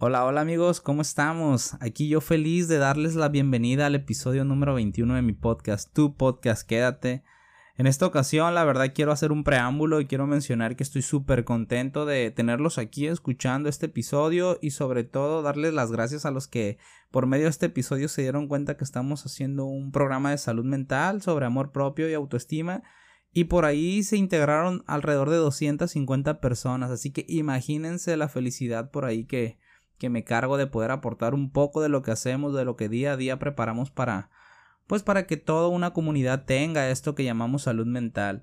Hola, hola amigos, ¿cómo estamos? Aquí yo feliz de darles la bienvenida al episodio número 21 de mi podcast, Tu Podcast Quédate. En esta ocasión, la verdad, quiero hacer un preámbulo y quiero mencionar que estoy súper contento de tenerlos aquí escuchando este episodio y sobre todo darles las gracias a los que por medio de este episodio se dieron cuenta que estamos haciendo un programa de salud mental sobre amor propio y autoestima y por ahí se integraron alrededor de 250 personas, así que imagínense la felicidad por ahí que, que me cargo de poder aportar un poco de lo que hacemos, de lo que día a día preparamos para pues para que toda una comunidad tenga esto que llamamos salud mental.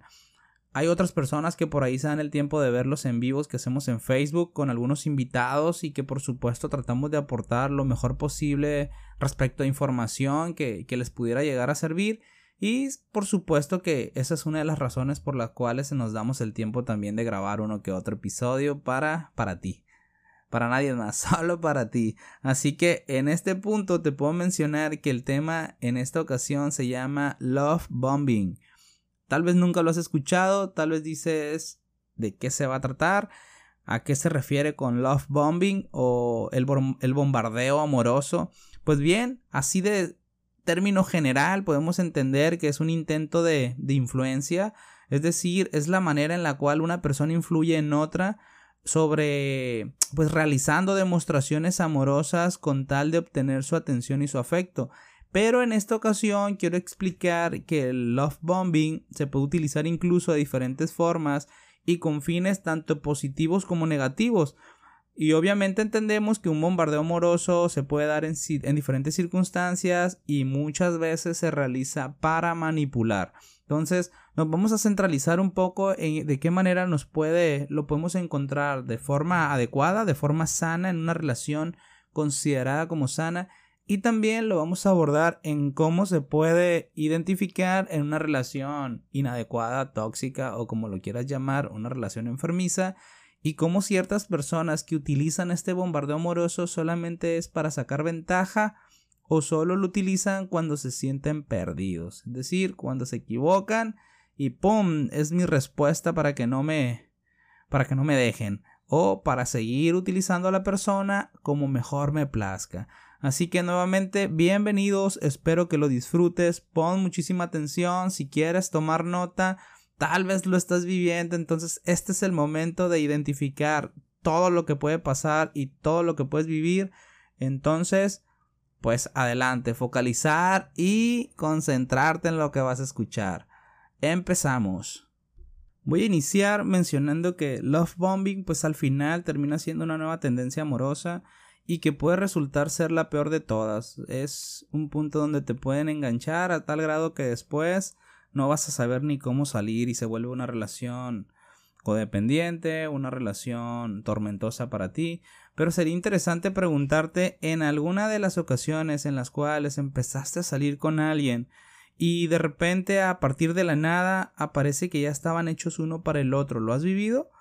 Hay otras personas que por ahí se dan el tiempo de ver los en vivos que hacemos en Facebook con algunos invitados y que por supuesto tratamos de aportar lo mejor posible respecto a información que, que les pudiera llegar a servir. Y por supuesto que esa es una de las razones por las cuales nos damos el tiempo también de grabar uno que otro episodio para, para ti para nadie más, solo para ti. Así que en este punto te puedo mencionar que el tema en esta ocasión se llama Love Bombing. Tal vez nunca lo has escuchado, tal vez dices de qué se va a tratar, a qué se refiere con Love Bombing o el, el bombardeo amoroso. Pues bien, así de término general podemos entender que es un intento de, de influencia, es decir, es la manera en la cual una persona influye en otra sobre pues realizando demostraciones amorosas con tal de obtener su atención y su afecto. Pero en esta ocasión quiero explicar que el love bombing se puede utilizar incluso de diferentes formas y con fines tanto positivos como negativos. Y obviamente entendemos que un bombardeo amoroso se puede dar en, en diferentes circunstancias y muchas veces se realiza para manipular. Entonces, nos vamos a centralizar un poco en de qué manera nos puede, lo podemos encontrar de forma adecuada, de forma sana, en una relación considerada como sana. Y también lo vamos a abordar en cómo se puede identificar en una relación inadecuada, tóxica o como lo quieras llamar, una relación enfermiza. Y cómo ciertas personas que utilizan este bombardeo amoroso solamente es para sacar ventaja o solo lo utilizan cuando se sienten perdidos, es decir, cuando se equivocan y pum, es mi respuesta para que no me para que no me dejen o para seguir utilizando a la persona como mejor me plazca. Así que nuevamente, bienvenidos, espero que lo disfrutes, pon muchísima atención, si quieres tomar nota, tal vez lo estás viviendo, entonces este es el momento de identificar todo lo que puede pasar y todo lo que puedes vivir. Entonces, pues adelante, focalizar y concentrarte en lo que vas a escuchar. Empezamos. Voy a iniciar mencionando que love bombing pues al final termina siendo una nueva tendencia amorosa y que puede resultar ser la peor de todas. Es un punto donde te pueden enganchar a tal grado que después no vas a saber ni cómo salir y se vuelve una relación codependiente, una relación tormentosa para ti, pero sería interesante preguntarte en alguna de las ocasiones en las cuales empezaste a salir con alguien y de repente a partir de la nada aparece que ya estaban hechos uno para el otro. ¿Lo has vivido?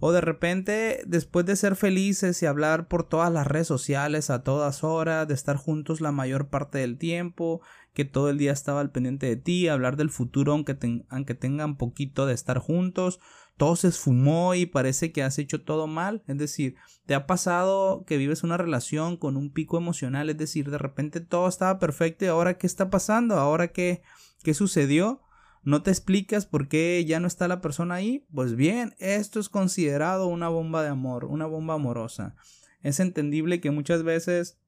O de repente, después de ser felices y hablar por todas las redes sociales a todas horas, de estar juntos la mayor parte del tiempo, que todo el día estaba al pendiente de ti, hablar del futuro aunque, aunque tengan poquito de estar juntos, todo se esfumó y parece que has hecho todo mal. Es decir, te ha pasado que vives una relación con un pico emocional, es decir, de repente todo estaba perfecto y ahora qué está pasando, ahora qué, qué sucedió. ¿No te explicas por qué ya no está la persona ahí? Pues bien, esto es considerado una bomba de amor, una bomba amorosa. Es entendible que muchas veces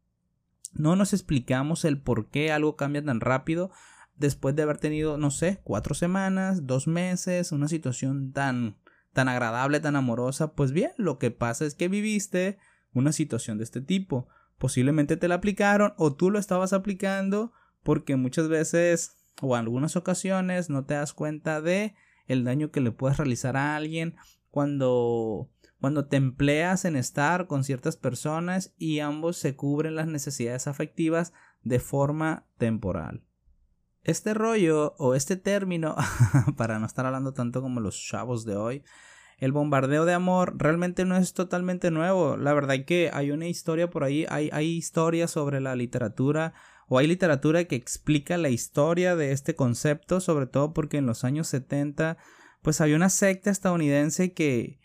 no nos explicamos el por qué algo cambia tan rápido, después de haber tenido, no sé, cuatro semanas, dos meses, una situación tan, tan agradable, tan amorosa, pues bien, lo que pasa es que viviste una situación de este tipo. Posiblemente te la aplicaron o tú lo estabas aplicando porque muchas veces o en algunas ocasiones no te das cuenta de el daño que le puedes realizar a alguien cuando cuando te empleas en estar con ciertas personas y ambos se cubren las necesidades afectivas de forma temporal. Este rollo o este término, para no estar hablando tanto como los chavos de hoy, el bombardeo de amor realmente no es totalmente nuevo. La verdad es que hay una historia por ahí, hay, hay historias sobre la literatura o hay literatura que explica la historia de este concepto, sobre todo porque en los años 70 pues había una secta estadounidense que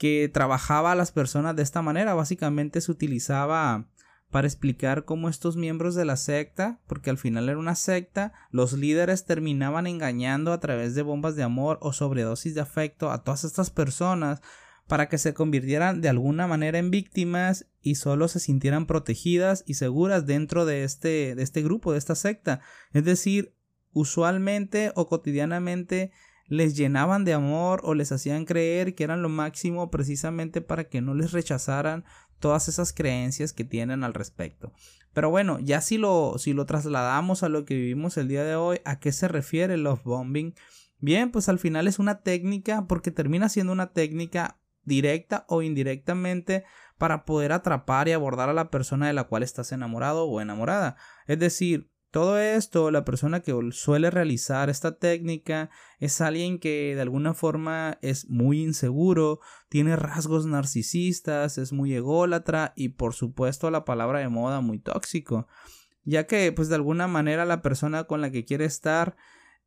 que trabajaba a las personas de esta manera. Básicamente se utilizaba para explicar cómo estos miembros de la secta, porque al final era una secta, los líderes terminaban engañando a través de bombas de amor o sobredosis de afecto a todas estas personas para que se convirtieran de alguna manera en víctimas y solo se sintieran protegidas y seguras dentro de este, de este grupo, de esta secta. Es decir, usualmente o cotidianamente les llenaban de amor o les hacían creer que eran lo máximo precisamente para que no les rechazaran todas esas creencias que tienen al respecto. Pero bueno, ya si lo, si lo trasladamos a lo que vivimos el día de hoy, ¿a qué se refiere el love bombing? Bien, pues al final es una técnica porque termina siendo una técnica directa o indirectamente para poder atrapar y abordar a la persona de la cual estás enamorado o enamorada. Es decir, todo esto, la persona que suele realizar esta técnica es alguien que de alguna forma es muy inseguro, tiene rasgos narcisistas, es muy ególatra y por supuesto la palabra de moda muy tóxico, ya que pues de alguna manera la persona con la que quiere estar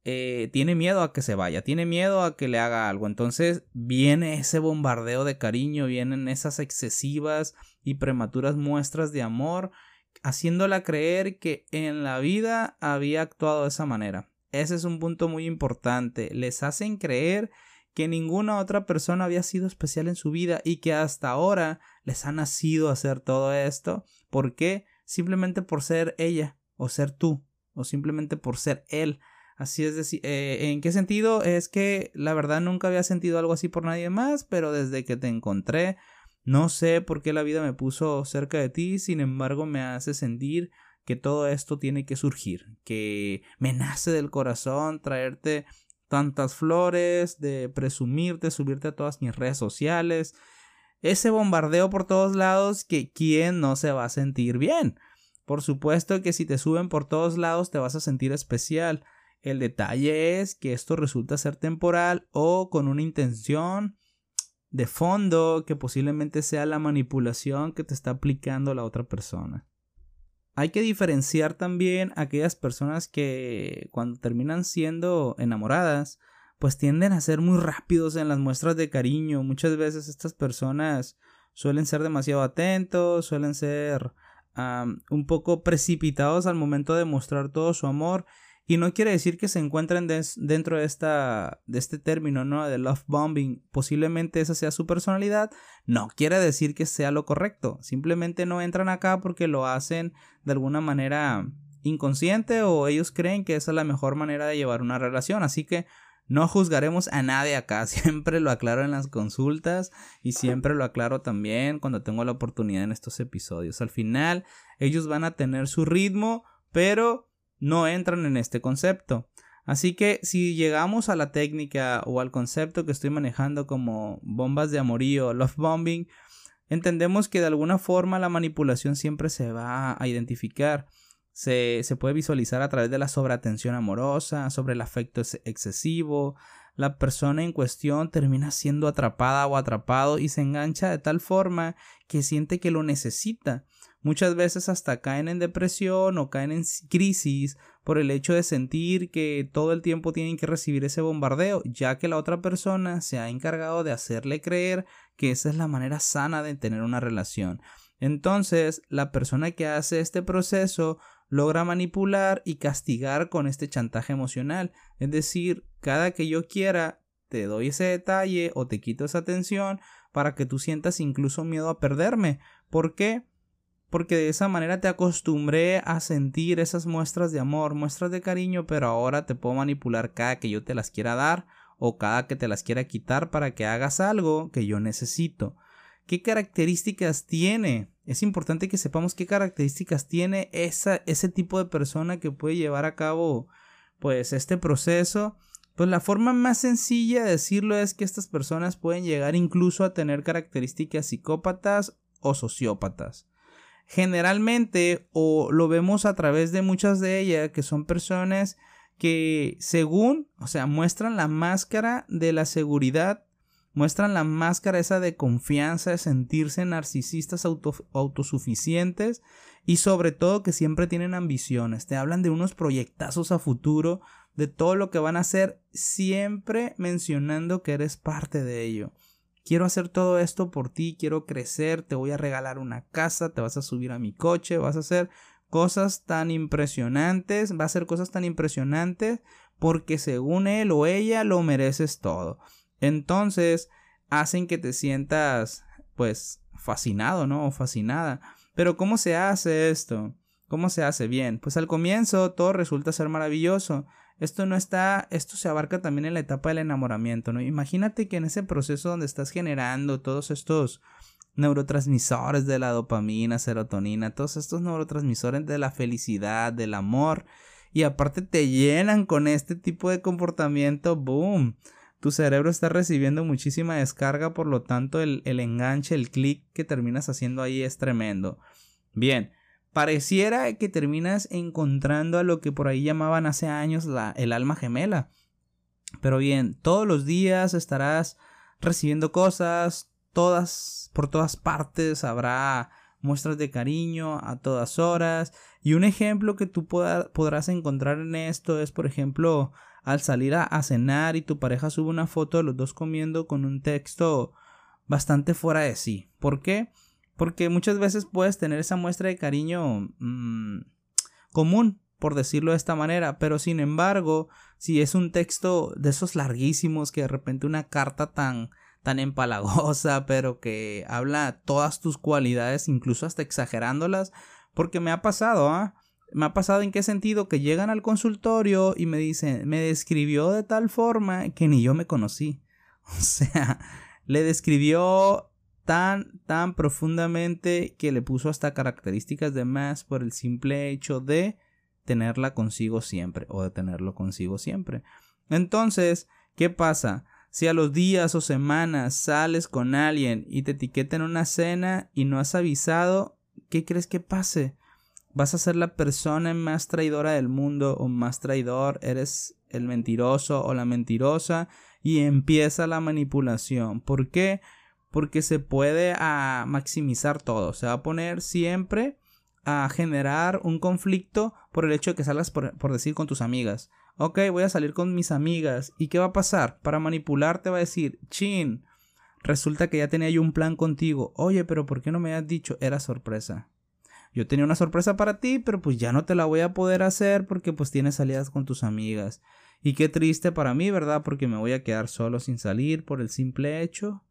eh, tiene miedo a que se vaya, tiene miedo a que le haga algo. Entonces viene ese bombardeo de cariño, vienen esas excesivas y prematuras muestras de amor, haciéndola creer que en la vida había actuado de esa manera. Ese es un punto muy importante. Les hacen creer que ninguna otra persona había sido especial en su vida y que hasta ahora les ha nacido hacer todo esto. ¿Por qué? Simplemente por ser ella o ser tú o simplemente por ser él. Así es decir, eh, ¿en qué sentido? Es que la verdad nunca había sentido algo así por nadie más, pero desde que te encontré, no sé por qué la vida me puso cerca de ti, sin embargo me hace sentir que todo esto tiene que surgir, que me nace del corazón traerte tantas flores, de presumirte, subirte a todas mis redes sociales, ese bombardeo por todos lados que quién no se va a sentir bien. Por supuesto que si te suben por todos lados te vas a sentir especial, el detalle es que esto resulta ser temporal o con una intención de fondo que posiblemente sea la manipulación que te está aplicando la otra persona. Hay que diferenciar también aquellas personas que cuando terminan siendo enamoradas, pues tienden a ser muy rápidos en las muestras de cariño. Muchas veces estas personas suelen ser demasiado atentos, suelen ser un poco precipitados al momento de mostrar todo su amor y no quiere decir que se encuentren dentro de, esta, de este término, ¿no? De love bombing. Posiblemente esa sea su personalidad. No quiere decir que sea lo correcto. Simplemente no entran acá porque lo hacen de alguna manera inconsciente o ellos creen que esa es la mejor manera de llevar una relación. Así que no juzgaremos a nadie acá. Siempre lo aclaro en las consultas y siempre lo aclaro también cuando tengo la oportunidad en estos episodios. Al final, ellos van a tener su ritmo, pero no entran en este concepto. Así que si llegamos a la técnica o al concepto que estoy manejando como bombas de amorío, love bombing, entendemos que de alguna forma la manipulación siempre se va a identificar. Se, se puede visualizar a través de la sobreatención amorosa, sobre el afecto excesivo. La persona en cuestión termina siendo atrapada o atrapado y se engancha de tal forma que siente que lo necesita Muchas veces hasta caen en depresión o caen en crisis por el hecho de sentir que todo el tiempo tienen que recibir ese bombardeo, ya que la otra persona se ha encargado de hacerle creer que esa es la manera sana de tener una relación. Entonces, la persona que hace este proceso logra manipular y castigar con este chantaje emocional. Es decir, cada que yo quiera, te doy ese detalle o te quito esa atención para que tú sientas incluso miedo a perderme. ¿Por qué? Porque de esa manera te acostumbré a sentir esas muestras de amor, muestras de cariño, pero ahora te puedo manipular cada que yo te las quiera dar o cada que te las quiera quitar para que hagas algo que yo necesito. ¿Qué características tiene? Es importante que sepamos qué características tiene esa, ese tipo de persona que puede llevar a cabo pues este proceso. Pues la forma más sencilla de decirlo es que estas personas pueden llegar incluso a tener características psicópatas o sociópatas generalmente o lo vemos a través de muchas de ellas que son personas que según, o sea, muestran la máscara de la seguridad, muestran la máscara esa de confianza, de sentirse narcisistas autosuficientes y sobre todo que siempre tienen ambiciones, te hablan de unos proyectazos a futuro, de todo lo que van a hacer, siempre mencionando que eres parte de ello quiero hacer todo esto por ti, quiero crecer, te voy a regalar una casa, te vas a subir a mi coche, vas a hacer cosas tan impresionantes, va a hacer cosas tan impresionantes porque según él o ella lo mereces todo. Entonces hacen que te sientas pues fascinado, ¿no? O fascinada. Pero ¿cómo se hace esto? ¿Cómo se hace bien? Pues al comienzo todo resulta ser maravilloso. Esto no está, esto se abarca también en la etapa del enamoramiento, ¿no? Imagínate que en ese proceso donde estás generando todos estos neurotransmisores de la dopamina, serotonina, todos estos neurotransmisores de la felicidad, del amor, y aparte te llenan con este tipo de comportamiento, boom. Tu cerebro está recibiendo muchísima descarga, por lo tanto el, el enganche, el clic que terminas haciendo ahí es tremendo. Bien, pareciera que terminas encontrando a lo que por ahí llamaban hace años la, el alma gemela. Pero bien, todos los días estarás recibiendo cosas, todas, por todas partes habrá muestras de cariño a todas horas. Y un ejemplo que tú podrás encontrar en esto es, por ejemplo, al salir a, a, cenar y tu pareja sube una foto de los dos comiendo con un texto bastante fuera de sí. ¿Por qué? Porque muchas veces puedes tener esa muestra de cariño mmm, común, por decirlo de esta manera, pero sin embargo, si es un texto de esos larguísimos que de repente una carta tan tan empalagosa, pero que habla todas tus cualidades, incluso hasta exagerándolas, porque me ha pasado, ¿ah? Me ha pasado en qué sentido que llegan al consultorio y me dicen, me describió de tal forma que ni yo me conocí. O sea, le describió tan, tan profundamente que le puso hasta características de más por el simple hecho de tenerla consigo siempre o de tenerlo consigo siempre. Entonces, ¿qué pasa? Si a los días o semanas sales con alguien y te etiqueta en una cena y no has avisado, ¿qué crees que pase? Vas a ser la persona más traidora del mundo o más traidor, eres el mentiroso o la mentirosa y empieza la manipulación. ¿Por qué? Porque se puede a maximizar todo. Se va a poner siempre a generar un conflicto por el hecho de que salgas por, decir con tus amigas. Ok, voy a salir con mis amigas. ¿Y qué va a pasar? Para manipularte va a decir, chin, resulta que ya tenía yo un plan contigo. Oye, pero ¿por qué no me has dicho? Era sorpresa. Yo tenía una sorpresa para ti, pero pues ya no te la voy a poder hacer porque pues tienes salidas con tus amigas. Y qué triste para mí, ¿verdad? Porque me voy a quedar solo sin salir por el simple hecho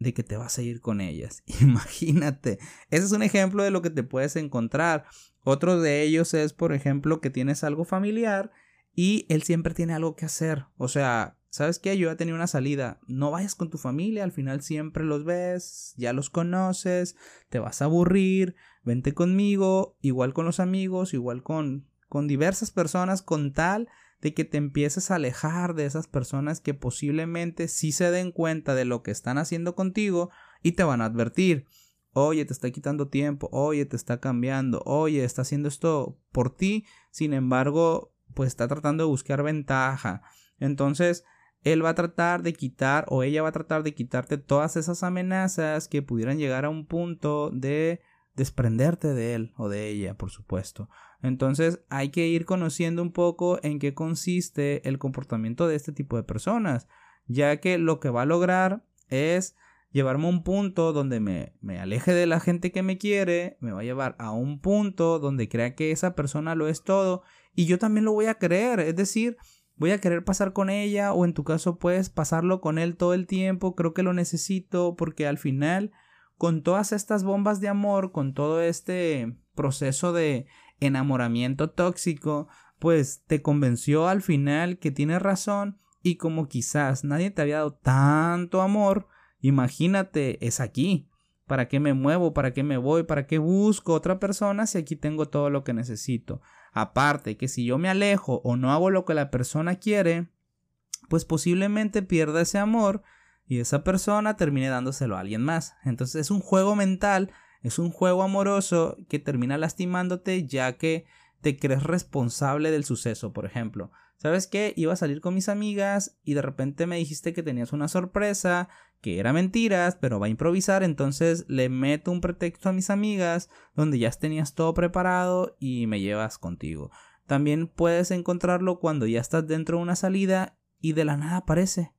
de que te vas a ir con ellas. Imagínate. Ese es un ejemplo de lo que te puedes encontrar. Otro de ellos es, por ejemplo, que tienes algo familiar y él siempre tiene algo que hacer. O sea, ¿sabes qué? Yo ya tenía una salida. No vayas con tu familia, al final siempre los ves, ya los conoces, te vas a aburrir, vente conmigo, igual con los amigos, igual con, con diversas personas, con tal de que te empieces a alejar de esas personas que posiblemente sí se den cuenta de lo que están haciendo contigo y te van a advertir. Oye, te está quitando tiempo, oye, te está cambiando, oye, está haciendo esto por ti, sin embargo, pues está tratando de buscar ventaja. Entonces, él va a tratar de quitar o ella va a tratar de quitarte todas esas amenazas que pudieran llegar a un punto de desprenderte de él o de ella, por supuesto. Entonces hay que ir conociendo un poco en qué consiste el comportamiento de este tipo de personas, ya que lo que va a lograr es llevarme a un punto donde me, me, aleje de la gente que me quiere, me va a llevar a un punto donde crea que esa persona lo es todo y yo también lo voy a creer, es decir, voy a querer pasar con ella o en tu caso puedes pasarlo con él todo el tiempo, creo que lo necesito porque al final con todas estas bombas de amor, con todo este proceso de enamoramiento tóxico, pues te convenció al final que tienes razón y como quizás nadie te había dado tanto amor, imagínate, es aquí. ¿Para qué me muevo? ¿Para qué me voy? ¿Para qué busco otra persona si aquí tengo todo lo que necesito? Aparte que si yo me alejo o no hago lo que la persona quiere, pues posiblemente pierda ese amor y esa persona termine dándoselo a alguien más. Entonces es un juego mental, es un juego amoroso que termina lastimándote ya que te crees responsable del suceso, por ejemplo. ¿Sabes qué? Iba a salir con mis amigas y de repente me dijiste que tenías una sorpresa, que era mentiras, pero va a improvisar, entonces le meto un pretexto a mis amigas donde ya tenías todo preparado y me llevas contigo. También puedes encontrarlo cuando ya estás dentro de una salida y de la nada aparece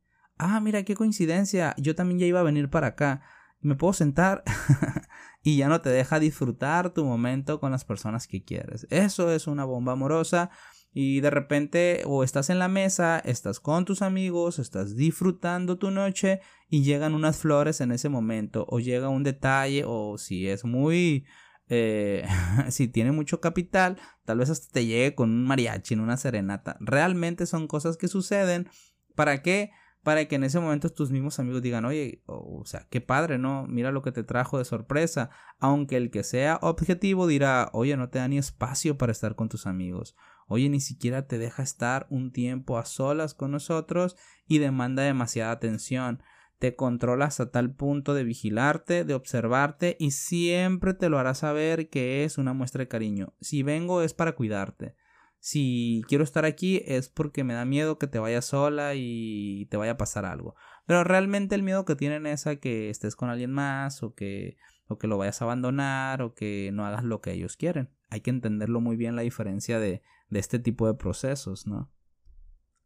ah, mira qué coincidencia, yo también ya iba a venir para acá, me puedo sentar y ya no te deja disfrutar tu momento con las personas que quieres. Eso es una bomba amorosa y de repente o estás en la mesa, estás con tus amigos, estás disfrutando tu noche y llegan unas flores en ese momento o llega un detalle o si es muy eh, si tiene mucho capital, tal vez hasta te llegue con un mariachi en una serenata. Realmente son cosas que suceden. ¿Para qué? Para que en ese momento tus mismos amigos digan, oye, o sea, qué padre, ¿no? Mira lo que te trajo de sorpresa. Aunque el que sea objetivo dirá, oye, no te da ni espacio para estar con tus amigos. Oye, ni siquiera te deja estar un tiempo a solas con nosotros y demanda demasiada atención te controla hasta tal punto de vigilarte, de observarte y siempre te lo hará saber que es una muestra de cariño. Si vengo es para cuidarte. Si quiero estar aquí es porque me da miedo que te vayas sola y te vaya a pasar algo. Pero realmente el miedo que tienen es a que estés con alguien más o que, o que lo vayas a abandonar o que no hagas lo que ellos quieren. Hay que entenderlo muy bien la diferencia de, de este tipo de procesos, ¿no?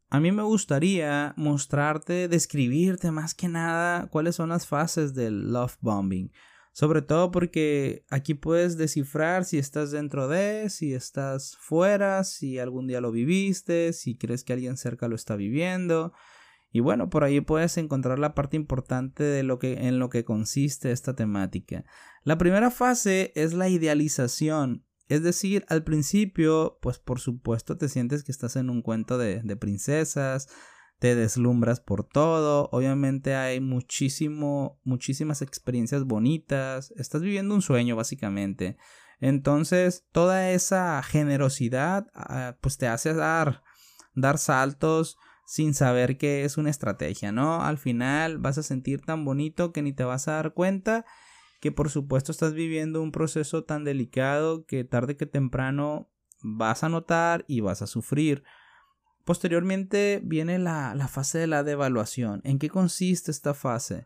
A mí me gustaría mostrarte, describirte más que nada cuáles son las fases del love bombing. Sobre todo porque aquí puedes descifrar si estás dentro de, si estás fuera, si algún día lo viviste, si crees que alguien cerca lo está viviendo. Y bueno, por ahí puedes encontrar la parte importante de lo que en lo que consiste esta temática. La primera fase es la idealización es decir, al principio, pues por supuesto te sientes que estás en un cuento de, de princesas, te deslumbras por todo, obviamente hay muchísimo, muchísimas experiencias bonitas, estás viviendo un sueño básicamente. Entonces, toda esa generosidad, ah, pues te hace dar, dar saltos sin saber que es una estrategia, ¿no? Al final vas a sentir tan bonito que ni te vas a dar cuenta que por supuesto estás viviendo un proceso tan delicado que tarde que temprano vas a notar y vas a sufrir. Posteriormente viene la, la fase de la devaluación. ¿En qué consiste esta fase?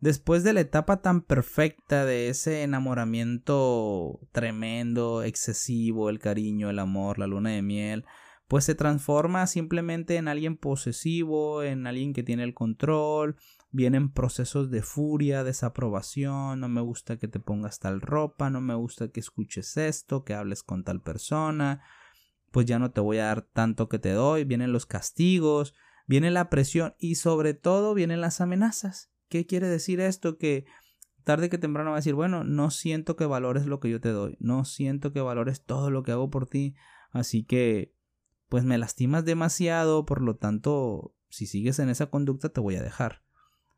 Después de la etapa tan perfecta de ese enamoramiento tremendo, excesivo, el cariño, el amor, la luna de miel, pues se transforma simplemente en alguien posesivo, en alguien que tiene el control, vienen procesos de furia, desaprobación, no me gusta que te pongas tal ropa, no me gusta que escuches esto, que hables con tal persona, pues ya no te voy a dar tanto que te doy, vienen los castigos, viene la presión y sobre todo vienen las amenazas. ¿Qué quiere decir esto? Que tarde que temprano va a decir, bueno, no siento que valores lo que yo te doy, no siento que valores todo lo que hago por ti, así que pues me lastimas demasiado, por lo tanto, si sigues en esa conducta te voy a dejar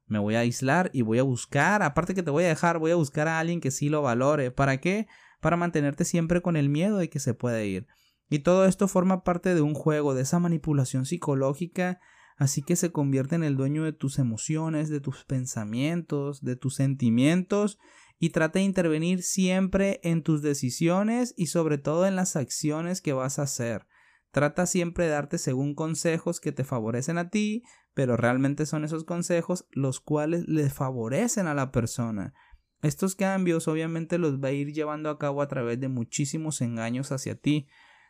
me voy a aislar y voy a buscar, aparte que te voy a dejar, voy a buscar a alguien que sí lo valore. ¿Para qué? Para mantenerte siempre con el miedo de que se pueda ir. Y todo esto forma parte de un juego, de esa manipulación psicológica, así que se convierte en el dueño de tus emociones, de tus pensamientos, de tus sentimientos, y trata de intervenir siempre en tus decisiones y sobre todo en las acciones que vas a hacer. Trata siempre de darte según consejos que te favorecen a ti, pero realmente son esos consejos los cuales le favorecen a la persona. Estos cambios obviamente los va a ir llevando a cabo a través de muchísimos engaños hacia ti.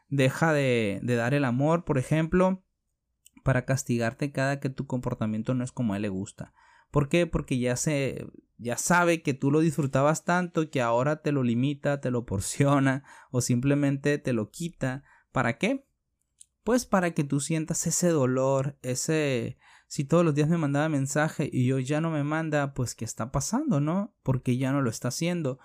Deja de, de dar el amor, por ejemplo, para castigarte cada que tu comportamiento no es como a él le gusta. ¿Por qué? Porque ya se ya sabe que tú lo disfrutabas tanto que ahora te lo limita, te lo porciona o simplemente te lo quita. ¿Para qué? Pues para que tú sientas ese dolor, ese si todos los días me mandaba mensaje y hoy ya no me manda, pues ¿qué está pasando, no? Porque ya no lo está haciendo.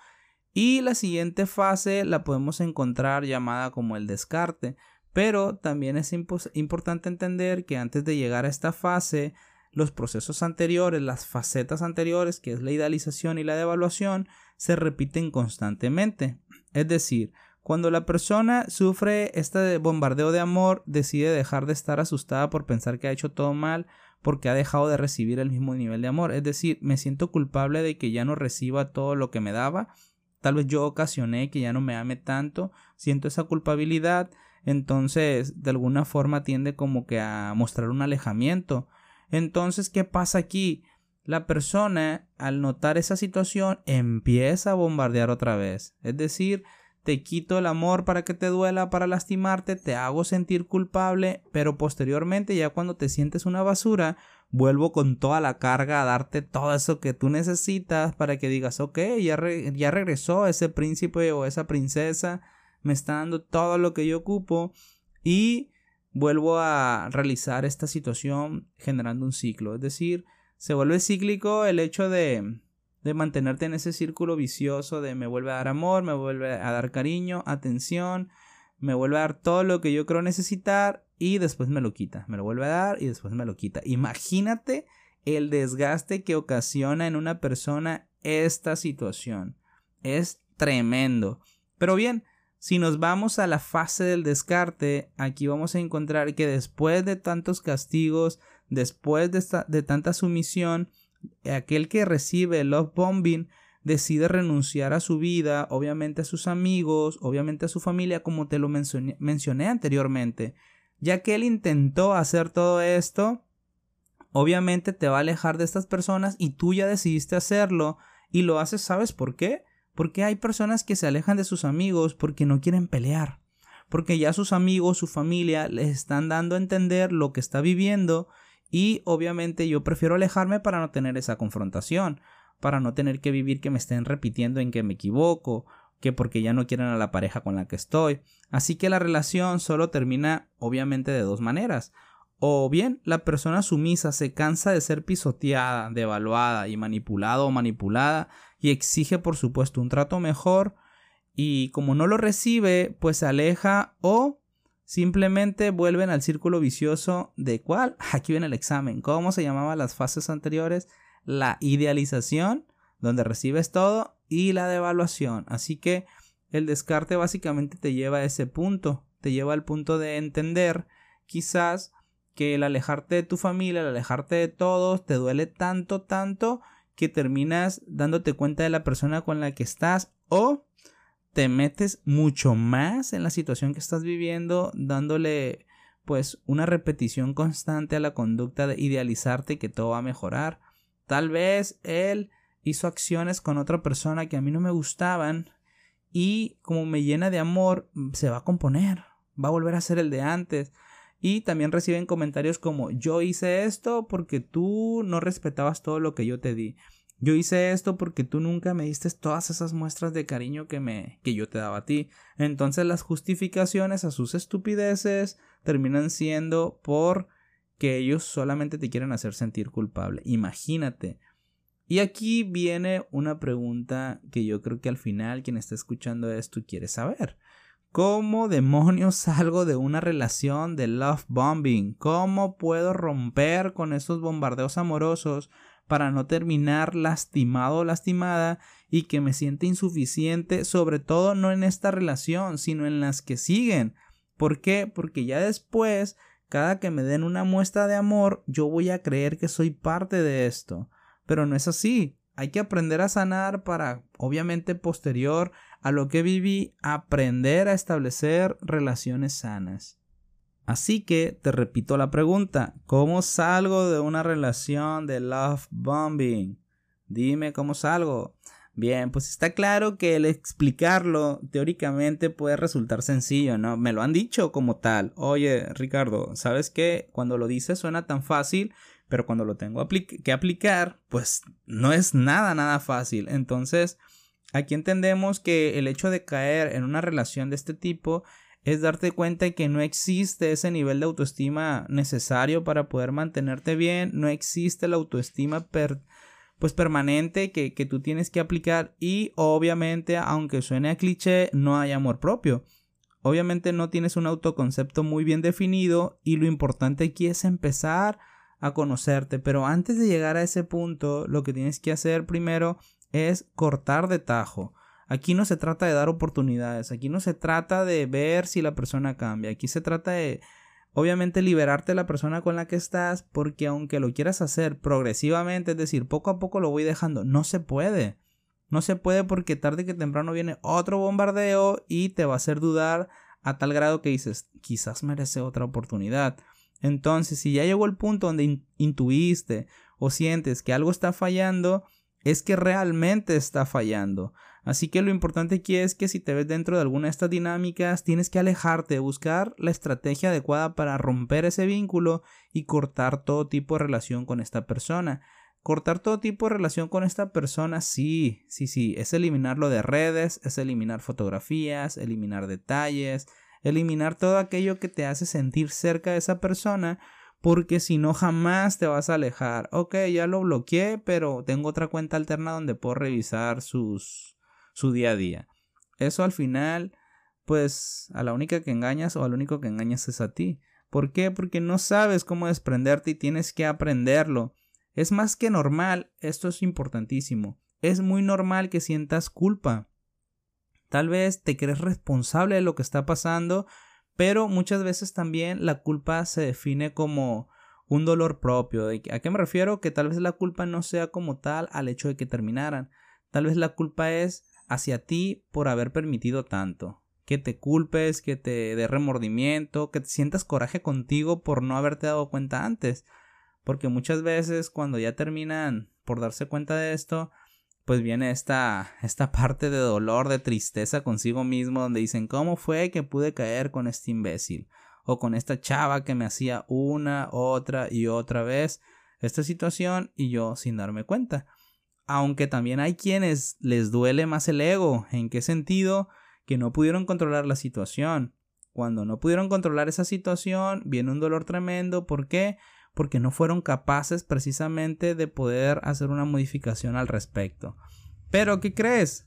Y la siguiente fase la podemos encontrar llamada como el descarte, pero también es importante entender que antes de llegar a esta fase, los procesos anteriores, las facetas anteriores, que es la idealización y la devaluación, se repiten constantemente. Es decir, cuando la persona sufre este bombardeo de amor, decide dejar de estar asustada por pensar que ha hecho todo mal, porque ha dejado de recibir el mismo nivel de amor. Es decir, me siento culpable de que ya no reciba todo lo que me daba. Tal vez yo ocasioné que ya no me ame tanto. Siento esa culpabilidad. Entonces, de alguna forma tiende como que a mostrar un alejamiento. Entonces, ¿qué pasa aquí? La persona, al notar esa situación, empieza a bombardear otra vez. Es decir, te quito el amor para que te duela, para lastimarte, te hago sentir culpable, pero posteriormente ya cuando te sientes una basura, vuelvo con toda la carga a darte todo eso que tú necesitas para que digas, ok, ya, ya regresó ese príncipe o esa princesa, me está dando todo lo que yo ocupo y vuelvo a realizar esta situación generando un ciclo. Es decir, se vuelve cíclico el hecho de, de mantenerte en ese círculo vicioso de me vuelve a dar amor, me vuelve a dar cariño, atención, me vuelve a dar todo lo que yo creo necesitar y después me lo quita, me lo vuelve a dar y después me lo quita. Imagínate el desgaste que ocasiona en una persona esta situación. Es tremendo. Pero bien, si nos vamos a la fase del descarte, aquí vamos a encontrar que después de tantos castigos, después de, de tanta sumisión, aquel que recibe el love bombing decide renunciar a su vida, obviamente a sus amigos, obviamente a su familia, como te lo mencioné, mencioné anteriormente. Ya que él intentó hacer todo esto, obviamente te va a alejar de estas personas y tú ya decidiste hacerlo y lo haces, ¿sabes por qué? Porque hay personas que se alejan de sus amigos porque no quieren pelear, porque ya sus amigos, su familia les están dando a entender lo que está viviendo y obviamente yo prefiero alejarme para no tener esa confrontación, para no tener que vivir que me estén repitiendo en que me equivoco, que porque ya no quieren a la pareja con la que estoy. Así que la relación solo termina obviamente de dos maneras. O bien la persona sumisa se cansa de ser pisoteada, devaluada y manipulado o manipulada y exige por supuesto un trato mejor y como no lo recibe pues se aleja o Simplemente vuelven al círculo vicioso de cuál. Aquí viene el examen. ¿Cómo se llamaban las fases anteriores? La idealización, donde recibes todo, y la devaluación. Así que el descarte básicamente te lleva a ese punto. Te lleva al punto de entender quizás que el alejarte de tu familia, el alejarte de todos, te duele tanto, tanto que terminas dándote cuenta de la persona con la que estás o te metes mucho más en la situación que estás viviendo, dándole pues una repetición constante a la conducta de idealizarte que todo va a mejorar. Tal vez él hizo acciones con otra persona que a mí no me gustaban y como me llena de amor se va a componer, va a volver a ser el de antes. Y también reciben comentarios como yo hice esto porque tú no respetabas todo lo que yo te di. Yo hice esto porque tú nunca me diste todas esas muestras de cariño que me que yo te daba a ti. Entonces las justificaciones a sus estupideces terminan siendo por que ellos solamente te quieren hacer sentir culpable. Imagínate. Y aquí viene una pregunta que yo creo que al final quien está escuchando esto quiere saber. ¿Cómo demonios salgo de una relación de love bombing? ¿Cómo puedo romper con esos bombardeos amorosos para no terminar lastimado o lastimada y que me siente insuficiente, sobre todo no en esta relación, sino en las que siguen. ¿Por qué? Porque ya después, cada que me den una muestra de amor, yo voy a creer que soy parte de esto. Pero no es así. Hay que aprender a sanar para, obviamente, posterior a lo que viví, aprender a establecer relaciones sanas. Así que te repito la pregunta, ¿cómo salgo de una relación de love bombing? Dime cómo salgo. Bien, pues está claro que el explicarlo teóricamente puede resultar sencillo, ¿no? Me lo han dicho como tal. Oye, Ricardo, ¿sabes qué? Cuando lo dices suena tan fácil, pero cuando lo tengo que aplicar, pues no es nada, nada fácil. Entonces, aquí entendemos que el hecho de caer en una relación de este tipo es darte cuenta que no existe ese nivel de autoestima necesario para poder mantenerte bien, no existe la autoestima pues permanente que, que tú tienes que aplicar y obviamente, aunque suene a cliché, no hay amor propio. Obviamente no tienes un autoconcepto muy bien definido y lo importante aquí es empezar a conocerte, pero antes de llegar a ese punto, lo que tienes que hacer primero es cortar de tajo. Aquí no se trata de dar oportunidades, aquí no se trata de ver si la persona cambia, aquí se trata de obviamente liberarte de la persona con la que estás porque aunque lo quieras hacer progresivamente, es decir, poco a poco lo voy dejando, no se puede. No se puede porque tarde que temprano viene otro bombardeo y te va a hacer dudar a tal grado que dices, quizás merece otra oportunidad. Entonces, si ya llegó el punto donde intuiste o sientes que algo está fallando, es que realmente está fallando. Así que lo importante aquí es que si te ves dentro de alguna de estas dinámicas, tienes que alejarte, buscar la estrategia adecuada para romper ese vínculo y cortar todo tipo de relación con esta persona. Cortar todo tipo de relación con esta persona, sí, sí, sí, es eliminarlo de redes, es eliminar fotografías, eliminar detalles, eliminar todo aquello que te hace sentir cerca de esa persona, porque si no jamás te vas a alejar. Ok, ya lo bloqueé, pero tengo otra cuenta alterna donde puedo revisar sus su día a día. Eso al final, pues a la única que engañas o al único que engañas es a ti. ¿Por qué? Porque no sabes cómo desprenderte y tienes que aprenderlo. Es más que normal, esto es importantísimo. Es muy normal que sientas culpa. Tal vez te crees responsable de lo que está pasando, pero muchas veces también la culpa se define como un dolor propio. ¿A qué me refiero? Que tal vez la culpa no sea como tal al hecho de que terminaran. Tal vez la culpa es hacia ti por haber permitido tanto. Que te culpes, que te dé remordimiento, que te sientas coraje contigo por no haberte dado cuenta antes. Porque muchas veces cuando ya terminan por darse cuenta de esto, pues viene esta, esta parte de dolor, de tristeza consigo mismo, donde dicen, ¿cómo fue que pude caer con este imbécil? O con esta chava que me hacía una, otra y otra vez esta situación y yo sin darme cuenta aunque también hay quienes les duele más el ego. ¿En qué sentido? Que no pudieron controlar la situación. Cuando no pudieron controlar esa situación, viene un dolor tremendo. ¿Por qué? Porque no fueron capaces precisamente de poder hacer una modificación al respecto. Pero, ¿qué crees?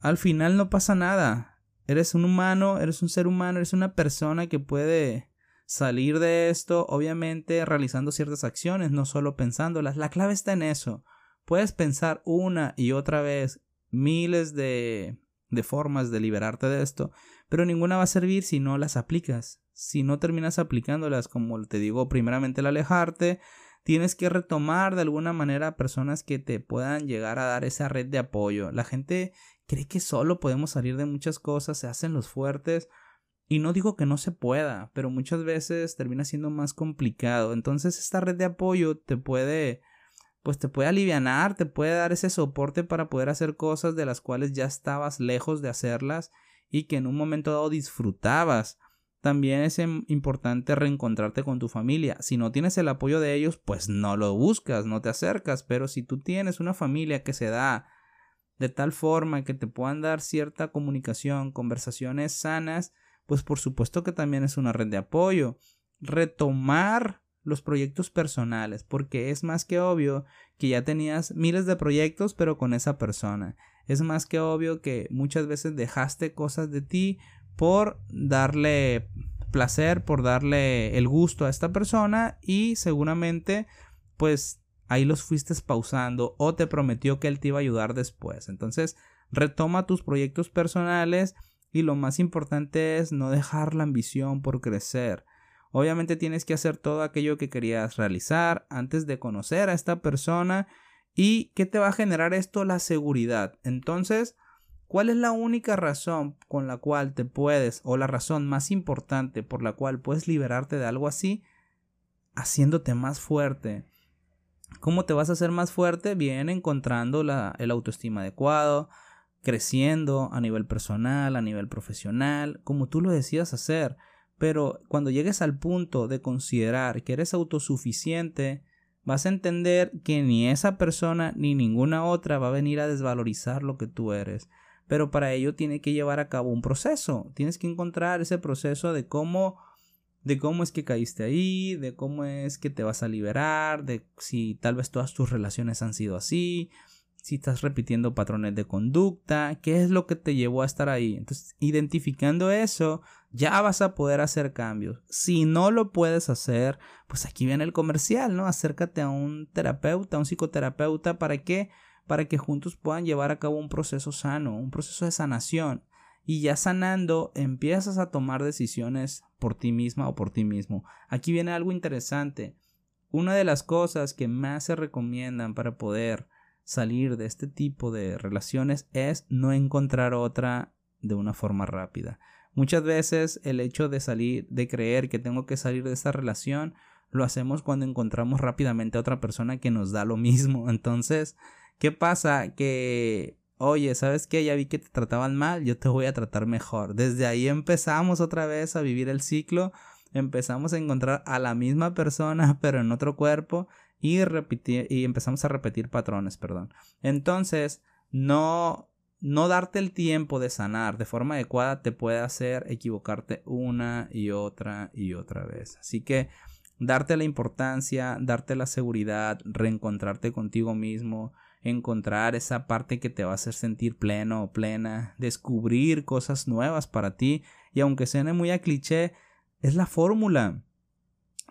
Al final no pasa nada. Eres un humano, eres un ser humano, eres una persona que puede salir de esto, obviamente realizando ciertas acciones, no solo pensándolas. La clave está en eso. Puedes pensar una y otra vez miles de, de formas de liberarte de esto, pero ninguna va a servir si no las aplicas. Si no terminas aplicándolas, como te digo, primeramente el alejarte, tienes que retomar de alguna manera personas que te puedan llegar a dar esa red de apoyo. La gente cree que solo podemos salir de muchas cosas, se hacen los fuertes. Y no digo que no se pueda, pero muchas veces termina siendo más complicado. Entonces esta red de apoyo te puede pues te puede aliviar, te puede dar ese soporte para poder hacer cosas de las cuales ya estabas lejos de hacerlas y que en un momento dado disfrutabas. También es importante reencontrarte con tu familia. Si no tienes el apoyo de ellos, pues no lo buscas, no te acercas. Pero si tú tienes una familia que se da de tal forma que te puedan dar cierta comunicación, conversaciones sanas, pues por supuesto que también es una red de apoyo. Retomar los proyectos personales, porque es más que obvio que ya tenías miles de proyectos, pero con esa persona. Es más que obvio que muchas veces dejaste cosas de ti por darle placer, por darle el gusto a esta persona y seguramente pues ahí los fuiste pausando o te prometió que él te iba a ayudar después. Entonces, retoma tus proyectos personales y lo más importante es no dejar la ambición por crecer. Obviamente tienes que hacer todo aquello que querías realizar antes de conocer a esta persona y qué te va a generar esto la seguridad. Entonces, ¿cuál es la única razón con la cual te puedes o la razón más importante por la cual puedes liberarte de algo así? Haciéndote más fuerte. ¿Cómo te vas a hacer más fuerte? Bien, encontrando el autoestima adecuado, creciendo a nivel personal, a nivel profesional, como tú lo decías hacer. Pero cuando llegues al punto de considerar que eres autosuficiente, vas a entender que ni esa persona ni ninguna otra va a venir a desvalorizar lo que tú eres. Pero para ello tiene que llevar a cabo un proceso. Tienes que encontrar ese proceso de cómo de cómo es que caíste ahí, de cómo es que te vas a liberar, de si tal vez todas tus relaciones han sido así, si estás repitiendo patrones de conducta, qué es lo que te llevó a estar ahí. Entonces, identificando eso, ya vas a poder hacer cambios. Si no lo puedes hacer, pues aquí viene el comercial, ¿no? Acércate a un terapeuta, a un psicoterapeuta, ¿para qué? Para que juntos puedan llevar a cabo un proceso sano, un proceso de sanación. Y ya sanando, empiezas a tomar decisiones por ti misma o por ti mismo. Aquí viene algo interesante. Una de las cosas que más se recomiendan para poder salir de este tipo de relaciones es no encontrar otra de una forma rápida. Muchas veces el hecho de salir, de creer que tengo que salir de esta relación, lo hacemos cuando encontramos rápidamente a otra persona que nos da lo mismo. Entonces, ¿qué pasa? Que oye, ¿sabes qué? Ya vi que te trataban mal, yo te voy a tratar mejor. Desde ahí empezamos otra vez a vivir el ciclo, empezamos a encontrar a la misma persona, pero en otro cuerpo, y, y empezamos a repetir patrones, perdón. Entonces, no, no darte el tiempo de sanar de forma adecuada te puede hacer equivocarte una y otra y otra vez. Así que darte la importancia, darte la seguridad, reencontrarte contigo mismo, encontrar esa parte que te va a hacer sentir pleno o plena, descubrir cosas nuevas para ti y aunque suene muy a cliché, es la fórmula.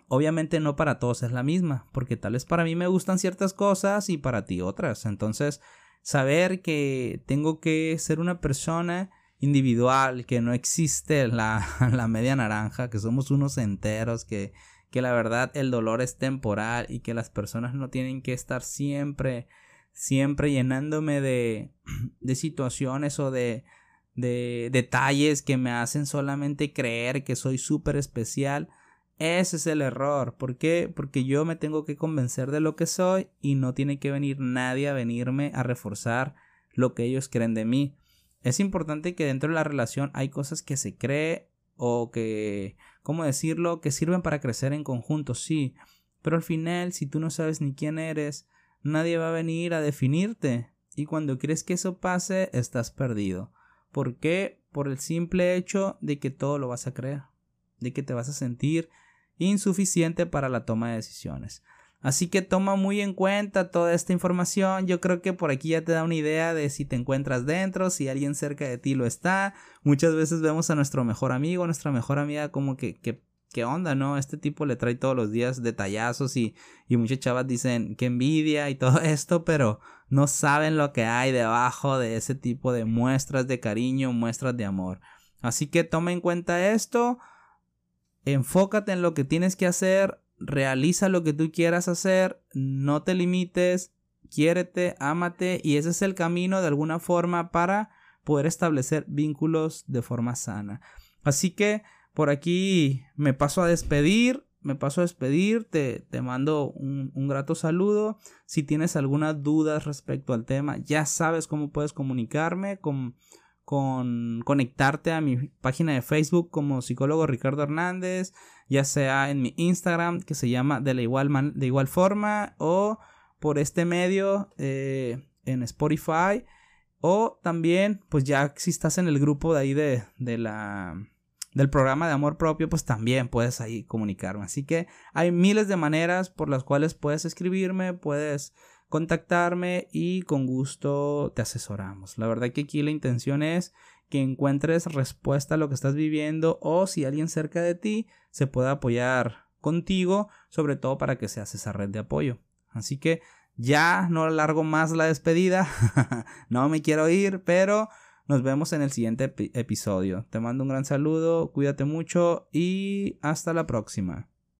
Obviamente no para todos es la misma, porque tal vez para mí me gustan ciertas cosas y para ti otras. Entonces, saber que tengo que ser una persona individual, que no existe la, la media naranja, que somos unos enteros, que, que la verdad el dolor es temporal y que las personas no tienen que estar siempre siempre llenándome de, de situaciones o de, de detalles que me hacen solamente creer que soy súper especial. Ese es el error. ¿Por qué? Porque yo me tengo que convencer de lo que soy y no tiene que venir nadie a venirme a reforzar lo que ellos creen de mí. Es importante que dentro de la relación hay cosas que se cree o que, ¿cómo decirlo?, que sirven para crecer en conjunto, sí. Pero al final, si tú no sabes ni quién eres, Nadie va a venir a definirte. Y cuando crees que eso pase, estás perdido. ¿Por qué? Por el simple hecho de que todo lo vas a creer. De que te vas a sentir insuficiente para la toma de decisiones. Así que toma muy en cuenta toda esta información. Yo creo que por aquí ya te da una idea de si te encuentras dentro, si alguien cerca de ti lo está. Muchas veces vemos a nuestro mejor amigo, nuestra mejor amiga como que, que qué onda, ¿no? Este tipo le trae todos los días detallazos y, y muchas chavas dicen que envidia y todo esto, pero no saben lo que hay debajo de ese tipo de muestras de cariño, muestras de amor. Así que toma en cuenta esto, enfócate en lo que tienes que hacer, realiza lo que tú quieras hacer, no te limites, quiérete, ámate y ese es el camino de alguna forma para poder establecer vínculos de forma sana. Así que por aquí me paso a despedir. Me paso a despedir. Te, te mando un, grato saludo. Si tienes alguna duda respecto al tema, ya sabes cómo puedes comunicarme con, con conectarte a mi página de Facebook como psicólogo Ricardo Hernández, ya sea en mi Instagram que se llama de la igual, de igual forma o por este medio eh, en Spotify o también pues ya si estás en el grupo de ahí de, de la del programa de amor propio, pues también puedes ahí comunicarme. Así que hay miles de maneras por las cuales puedes escribirme, puedes contactarme y con gusto te asesoramos. La verdad que aquí la intención es que encuentres respuesta a lo que estás viviendo o si alguien cerca de ti se puede apoyar contigo, sobre todo para que seas esa red de apoyo. Así que ya no alargo más la despedida, no me quiero ir, pero nos vemos en el siguiente episodio. Te mando un gran saludo, cuídate mucho y hasta la próxima.